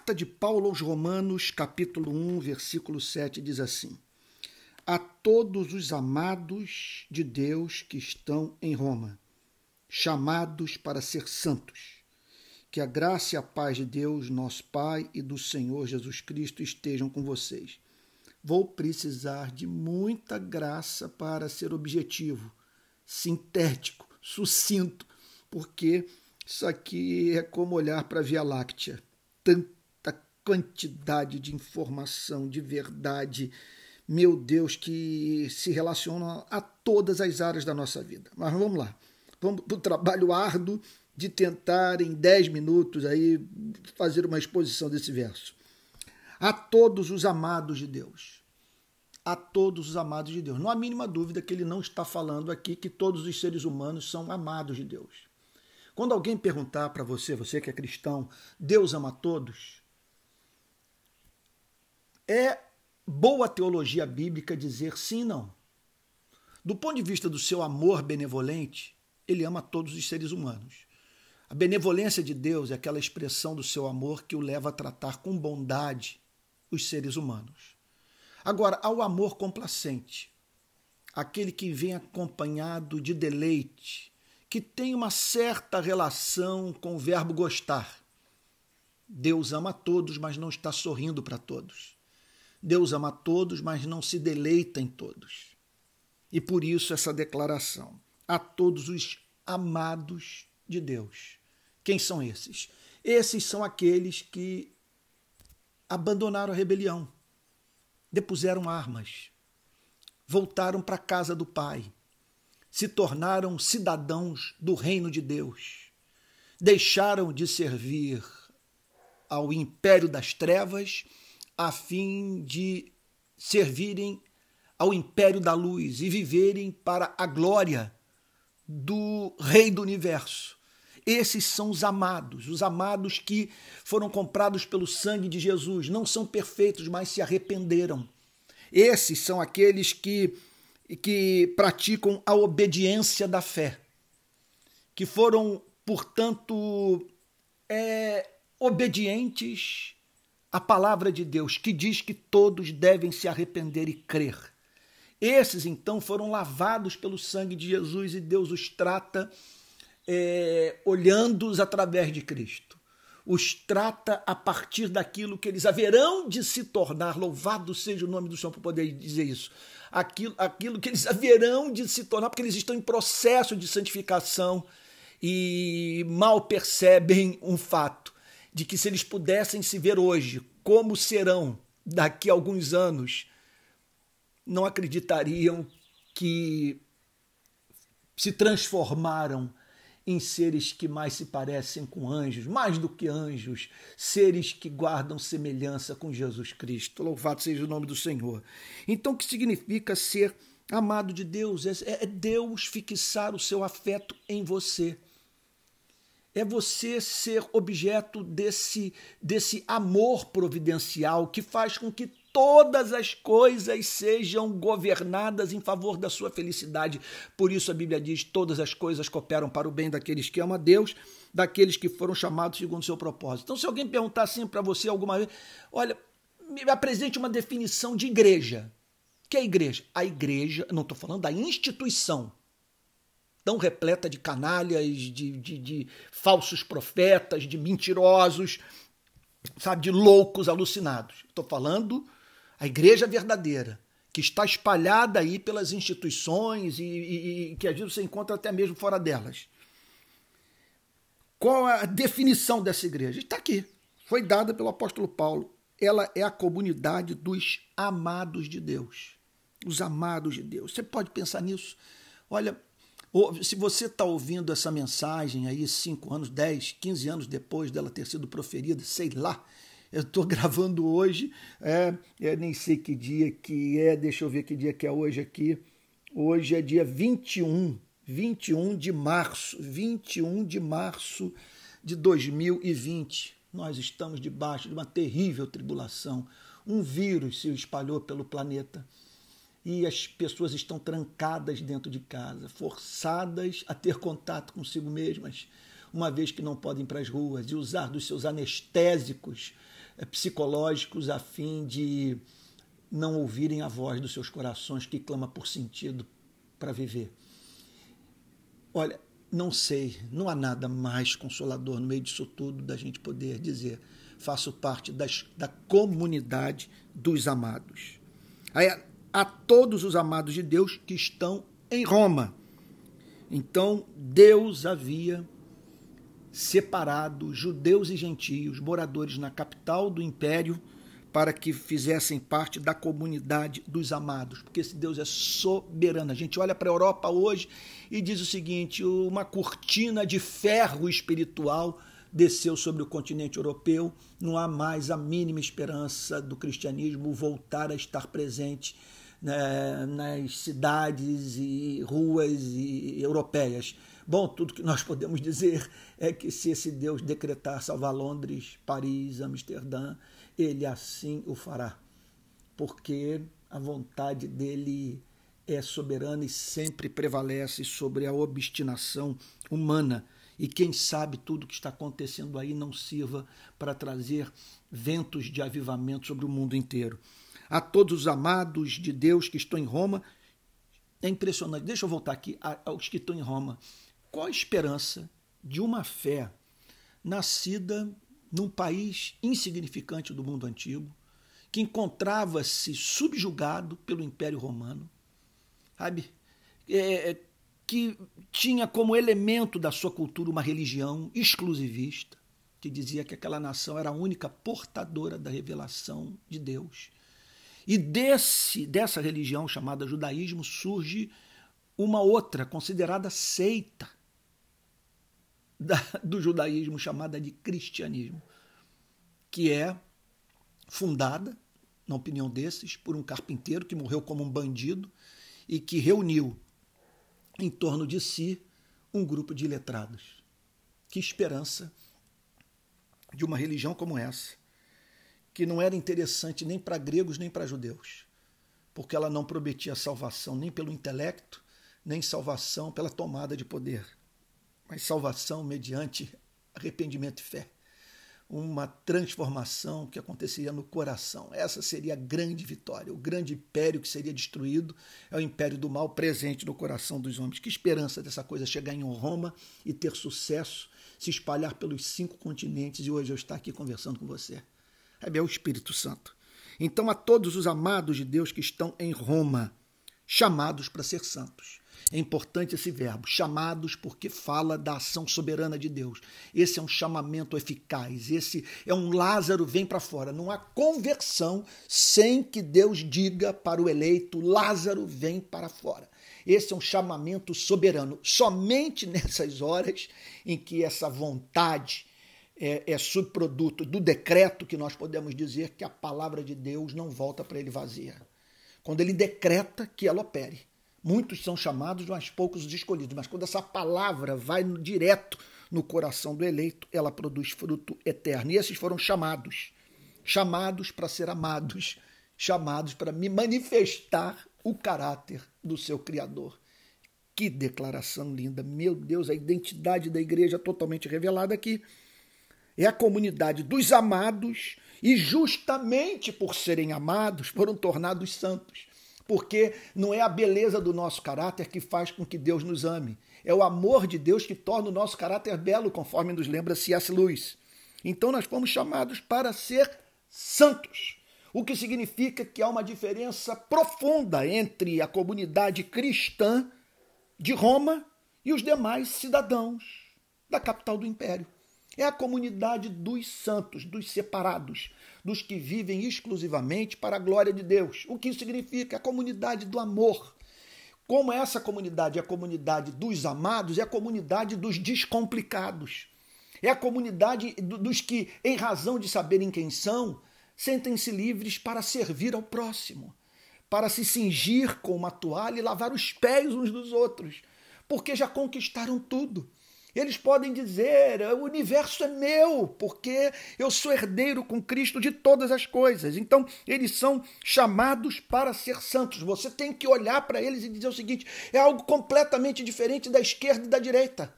Carta de Paulo aos Romanos, capítulo 1, versículo 7, diz assim: A todos os amados de Deus que estão em Roma, chamados para ser santos, que a graça e a paz de Deus, nosso Pai e do Senhor Jesus Cristo estejam com vocês. Vou precisar de muita graça para ser objetivo, sintético, sucinto, porque isso aqui é como olhar para a Via Láctea. Tanta quantidade de informação, de verdade, meu Deus, que se relaciona a todas as áreas da nossa vida. Mas vamos lá. Vamos para o trabalho árduo de tentar, em 10 minutos, aí, fazer uma exposição desse verso. A todos os amados de Deus. A todos os amados de Deus. Não há mínima dúvida que ele não está falando aqui que todos os seres humanos são amados de Deus. Quando alguém perguntar para você, você que é cristão, Deus ama todos, é boa teologia bíblica dizer sim não. Do ponto de vista do seu amor benevolente, ele ama todos os seres humanos. A benevolência de Deus é aquela expressão do seu amor que o leva a tratar com bondade os seres humanos. Agora, ao amor complacente, aquele que vem acompanhado de deleite, que tem uma certa relação com o verbo gostar. Deus ama todos, mas não está sorrindo para todos. Deus ama todos, mas não se deleita em todos. E por isso essa declaração a todos os amados de Deus. Quem são esses? Esses são aqueles que abandonaram a rebelião, depuseram armas, voltaram para a casa do Pai, se tornaram cidadãos do reino de Deus. Deixaram de servir ao império das trevas a fim de servirem ao império da luz e viverem para a glória do Rei do universo. Esses são os amados, os amados que foram comprados pelo sangue de Jesus. Não são perfeitos, mas se arrependeram. Esses são aqueles que que praticam a obediência da fé, que foram, portanto, é, obedientes à palavra de Deus, que diz que todos devem se arrepender e crer. Esses, então, foram lavados pelo sangue de Jesus e Deus os trata é, olhando-os através de Cristo. Os trata a partir daquilo que eles haverão de se tornar. Louvado seja o nome do Senhor por poder dizer isso aquilo, aquilo que eles haverão de se tornar, porque eles estão em processo de santificação e mal percebem um fato de que se eles pudessem se ver hoje como serão daqui a alguns anos, não acreditariam que se transformaram em seres que mais se parecem com anjos, mais do que anjos, seres que guardam semelhança com Jesus Cristo. Louvado seja o nome do Senhor. Então, o que significa ser amado de Deus? É, é Deus fixar o seu afeto em você. É você ser objeto desse, desse amor providencial que faz com que todas as coisas sejam governadas em favor da sua felicidade. Por isso a Bíblia diz: todas as coisas cooperam para o bem daqueles que amam a Deus, daqueles que foram chamados segundo o seu propósito. Então, se alguém perguntar assim para você alguma vez, olha, me apresente uma definição de igreja. O que é igreja? A igreja, não estou falando da instituição, tão repleta de canalhas, de, de, de falsos profetas, de mentirosos, sabe, de loucos alucinados. Estou falando a igreja verdadeira, que está espalhada aí pelas instituições e, e, e que às vezes você encontra até mesmo fora delas. Qual a definição dessa igreja? Está aqui. Foi dada pelo apóstolo Paulo. Ela é a comunidade dos amados de Deus. Os amados de Deus. Você pode pensar nisso. Olha, se você está ouvindo essa mensagem aí cinco anos, 10, 15 anos depois dela ter sido proferida, sei lá, eu estou gravando hoje, é, eu nem sei que dia que é, deixa eu ver que dia que é hoje aqui. Hoje é dia 21, 21 de março, 21 de março de 2020. Nós estamos debaixo de uma terrível tribulação. Um vírus se espalhou pelo planeta e as pessoas estão trancadas dentro de casa, forçadas a ter contato consigo mesmas uma vez que não podem ir para as ruas, e usar dos seus anestésicos eh, psicológicos a fim de não ouvirem a voz dos seus corações que clama por sentido para viver. Olha, não sei, não há nada mais consolador no meio disso tudo da gente poder dizer: faço parte das, da comunidade dos amados. A, a todos os amados de Deus que estão em Roma. Então, Deus havia separado judeus e gentios, moradores na capital do império, para que fizessem parte da comunidade dos amados, porque esse Deus é soberano. A gente olha para a Europa hoje e diz o seguinte: uma cortina de ferro espiritual desceu sobre o continente europeu, não há mais a mínima esperança do cristianismo voltar a estar presente né, nas cidades e ruas e europeias. Bom, tudo que nós podemos dizer é que se esse Deus decretar salvar Londres, Paris, Amsterdã, ele assim o fará, porque a vontade dele é soberana e sempre prevalece sobre a obstinação humana. E quem sabe tudo que está acontecendo aí não sirva para trazer ventos de avivamento sobre o mundo inteiro. A todos os amados de Deus que estão em Roma, é impressionante. Deixa eu voltar aqui aos que estão em Roma. Qual a esperança de uma fé nascida num país insignificante do mundo antigo, que encontrava-se subjugado pelo Império Romano, sabe? É, é, que tinha como elemento da sua cultura uma religião exclusivista, que dizia que aquela nação era a única portadora da revelação de Deus. E desse dessa religião chamada judaísmo surge uma outra considerada seita, da, do judaísmo chamada de cristianismo, que é fundada, na opinião desses, por um carpinteiro que morreu como um bandido e que reuniu em torno de si um grupo de letrados. Que esperança de uma religião como essa, que não era interessante nem para gregos nem para judeus, porque ela não prometia salvação nem pelo intelecto, nem salvação pela tomada de poder mas salvação mediante arrependimento e fé. Uma transformação que aconteceria no coração. Essa seria a grande vitória. O grande império que seria destruído é o império do mal presente no coração dos homens. Que esperança dessa coisa chegar em Roma e ter sucesso, se espalhar pelos cinco continentes e hoje eu estar aqui conversando com você. É o Espírito Santo. Então, a todos os amados de Deus que estão em Roma, chamados para ser santos. É importante esse verbo, chamados, porque fala da ação soberana de Deus. Esse é um chamamento eficaz. Esse é um Lázaro vem para fora. Não há conversão sem que Deus diga para o eleito: Lázaro vem para fora. Esse é um chamamento soberano. Somente nessas horas em que essa vontade é, é subproduto do decreto que nós podemos dizer que a palavra de Deus não volta para ele vazia. Quando ele decreta que ela opere. Muitos são chamados, mas poucos os escolhidos. Mas quando essa palavra vai direto no coração do eleito, ela produz fruto eterno. E esses foram chamados. Chamados para ser amados. Chamados para me manifestar o caráter do seu Criador. Que declaração linda! Meu Deus, a identidade da igreja totalmente revelada aqui. É a comunidade dos amados e, justamente por serem amados, foram tornados santos porque não é a beleza do nosso caráter que faz com que Deus nos ame. É o amor de Deus que torna o nosso caráter belo, conforme nos lembra C.S. Lewis. Então nós fomos chamados para ser santos, o que significa que há uma diferença profunda entre a comunidade cristã de Roma e os demais cidadãos da capital do império. É a comunidade dos santos, dos separados, dos que vivem exclusivamente para a glória de Deus. O que significa? A comunidade do amor. Como essa comunidade é a comunidade dos amados, é a comunidade dos descomplicados. É a comunidade dos que, em razão de saberem quem são, sentem-se livres para servir ao próximo, para se cingir com uma toalha e lavar os pés uns dos outros, porque já conquistaram tudo eles podem dizer: o universo é meu, porque eu sou herdeiro com Cristo de todas as coisas. Então, eles são chamados para ser santos. Você tem que olhar para eles e dizer o seguinte: é algo completamente diferente da esquerda e da direita.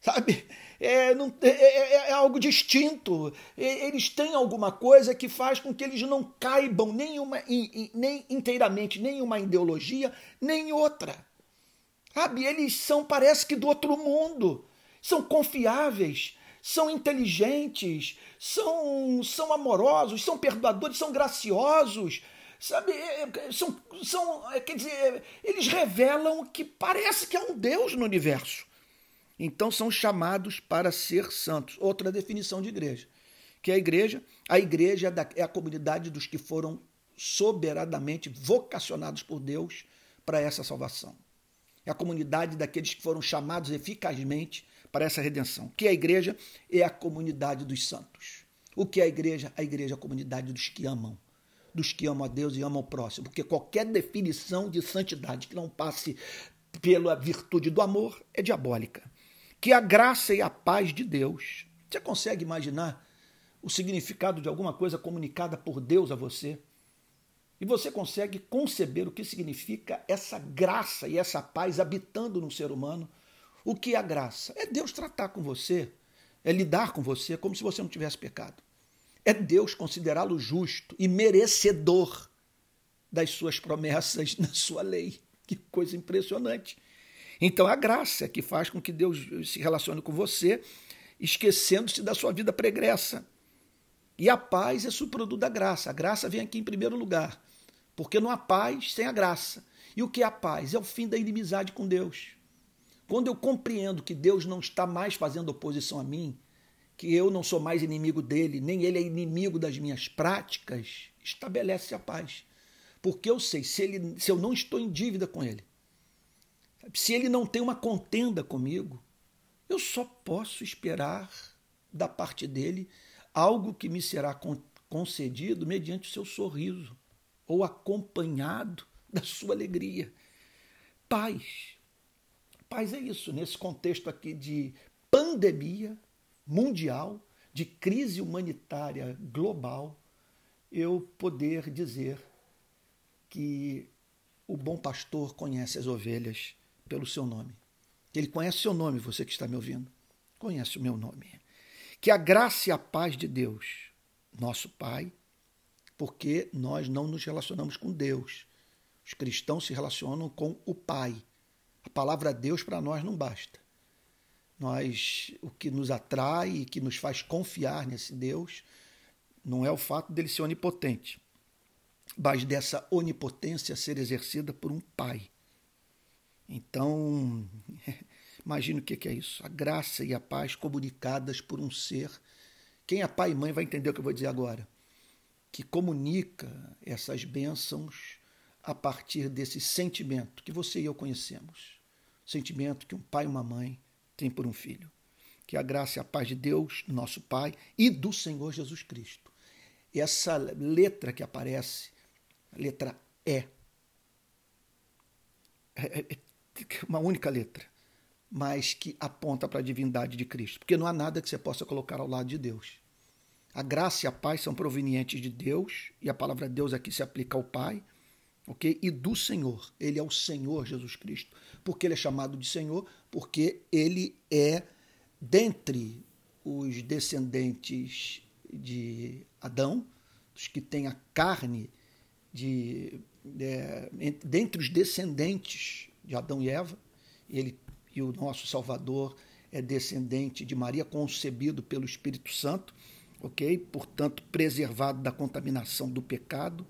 Sabe? é, não, é, é, é, algo distinto. Eles têm alguma coisa que faz com que eles não caibam nenhuma, nem inteiramente, nenhuma ideologia, nem outra. Sabe? Eles são, parece que do outro mundo. São confiáveis, são inteligentes, são, são amorosos, são perdoadores, são graciosos. Sabe, é, é, são, são, quer dizer, eles revelam que parece que há um Deus no universo. Então são chamados para ser santos. Outra definição de igreja, que é a igreja, a igreja é, é a comunidade dos que foram soberanamente vocacionados por Deus para essa salvação. É a comunidade daqueles que foram chamados eficazmente para essa redenção. O que é a igreja? É a comunidade dos santos. O que é a igreja? A igreja é a comunidade dos que amam. Dos que amam a Deus e amam o próximo. Porque qualquer definição de santidade que não passe pela virtude do amor é diabólica que a graça e a paz de Deus. Você consegue imaginar o significado de alguma coisa comunicada por Deus a você? E você consegue conceber o que significa essa graça e essa paz habitando no ser humano? O que é a graça? É Deus tratar com você, é lidar com você como se você não tivesse pecado. É Deus considerá-lo justo e merecedor das suas promessas na sua lei. Que coisa impressionante. Então a graça é que faz com que Deus se relacione com você, esquecendo-se da sua vida pregressa. E a paz é subproduto da graça. A graça vem aqui em primeiro lugar, porque não há paz sem a graça. E o que é a paz? É o fim da inimizade com Deus. Quando eu compreendo que Deus não está mais fazendo oposição a mim, que eu não sou mais inimigo dele, nem ele é inimigo das minhas práticas, estabelece a paz. Porque eu sei, se, ele, se eu não estou em dívida com ele, se ele não tem uma contenda comigo, eu só posso esperar da parte dele algo que me será concedido mediante o seu sorriso ou acompanhado da sua alegria. Paz. Paz é isso, nesse contexto aqui de pandemia mundial, de crise humanitária global, eu poder dizer que o bom pastor conhece as ovelhas pelo seu nome. Ele conhece o seu nome, você que está me ouvindo. Conhece o meu nome. Que a graça e a paz de Deus, nosso Pai, porque nós não nos relacionamos com Deus. Os cristãos se relacionam com o Pai. A palavra Deus para nós não basta. Nós, o que nos atrai e que nos faz confiar nesse Deus não é o fato dele ser onipotente, mas dessa onipotência ser exercida por um Pai. Então, imagine o que é isso. A graça e a paz comunicadas por um ser. Quem é pai e mãe vai entender o que eu vou dizer agora. Que comunica essas bênçãos a partir desse sentimento que você e eu conhecemos. Sentimento que um pai e uma mãe têm por um filho. Que a graça e a paz de Deus, nosso Pai, e do Senhor Jesus Cristo. Essa letra que aparece, letra E, é, é, é uma única letra, mas que aponta para a divindade de Cristo, porque não há nada que você possa colocar ao lado de Deus. A graça e a paz são provenientes de Deus, e a palavra Deus aqui se aplica ao Pai, ok? E do Senhor. Ele é o Senhor Jesus Cristo. Porque ele é chamado de Senhor? Porque ele é, dentre os descendentes de Adão, os que têm a carne de. É, dentre os descendentes de Adão e Eva, ele e o nosso Salvador é descendente de Maria, concebido pelo Espírito Santo, ok? Portanto, preservado da contaminação do pecado,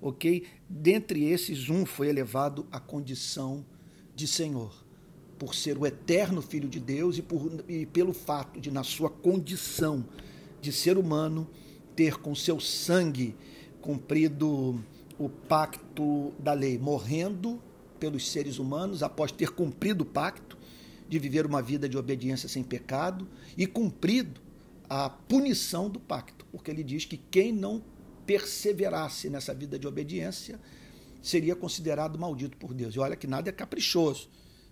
ok? Dentre esses, um foi elevado à condição de Senhor, por ser o eterno Filho de Deus e, por, e pelo fato de, na sua condição de ser humano, ter com seu sangue cumprido o pacto da lei, morrendo pelos seres humanos após ter cumprido o pacto de viver uma vida de obediência sem pecado e cumprido a punição do pacto, porque ele diz que quem não perseverasse nessa vida de obediência seria considerado maldito por Deus. E olha que nada é caprichoso,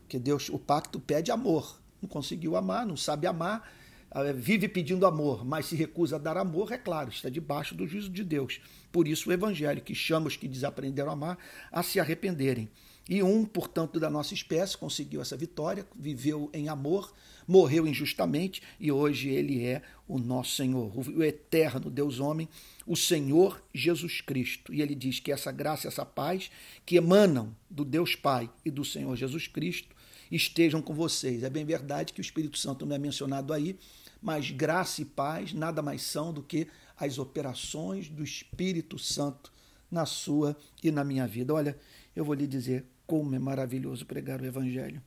que Deus, o pacto pede amor. Não conseguiu amar, não sabe amar, eh, vive pedindo amor, mas se recusa a dar amor, é claro, está debaixo do juízo de Deus. Por isso o evangelho que chama os que desaprenderam a amar a se arrependerem E um, portanto, da nossa espécie conseguiu essa vitória, viveu em amor, morreu injustamente e hoje ele é o nosso Senhor, o eterno Deus homem, o Senhor Jesus Cristo. E ele diz que essa graça, essa paz que emanam do Deus Pai e do Senhor Jesus Cristo estejam com vocês. É bem verdade que o Espírito Santo não é mencionado aí, mas graça e paz nada mais são do que as operações do Espírito Santo na sua e na minha vida. Olha, eu vou lhe dizer como é maravilhoso pregar o Evangelho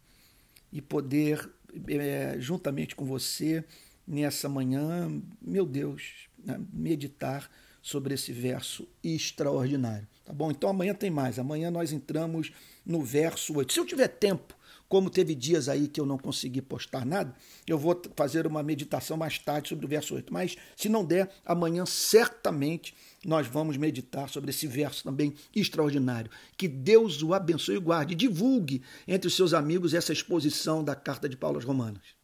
e poder, é, juntamente com você, nessa manhã, meu Deus, né, meditar sobre esse verso extraordinário. Tá bom? Então amanhã tem mais. Amanhã nós entramos no verso 8. Se eu tiver tempo, como teve dias aí que eu não consegui postar nada, eu vou fazer uma meditação mais tarde sobre o verso 8. Mas se não der, amanhã certamente nós vamos meditar sobre esse verso também extraordinário. Que Deus o abençoe e guarde. Divulgue entre os seus amigos essa exposição da carta de Paulo aos Romanos.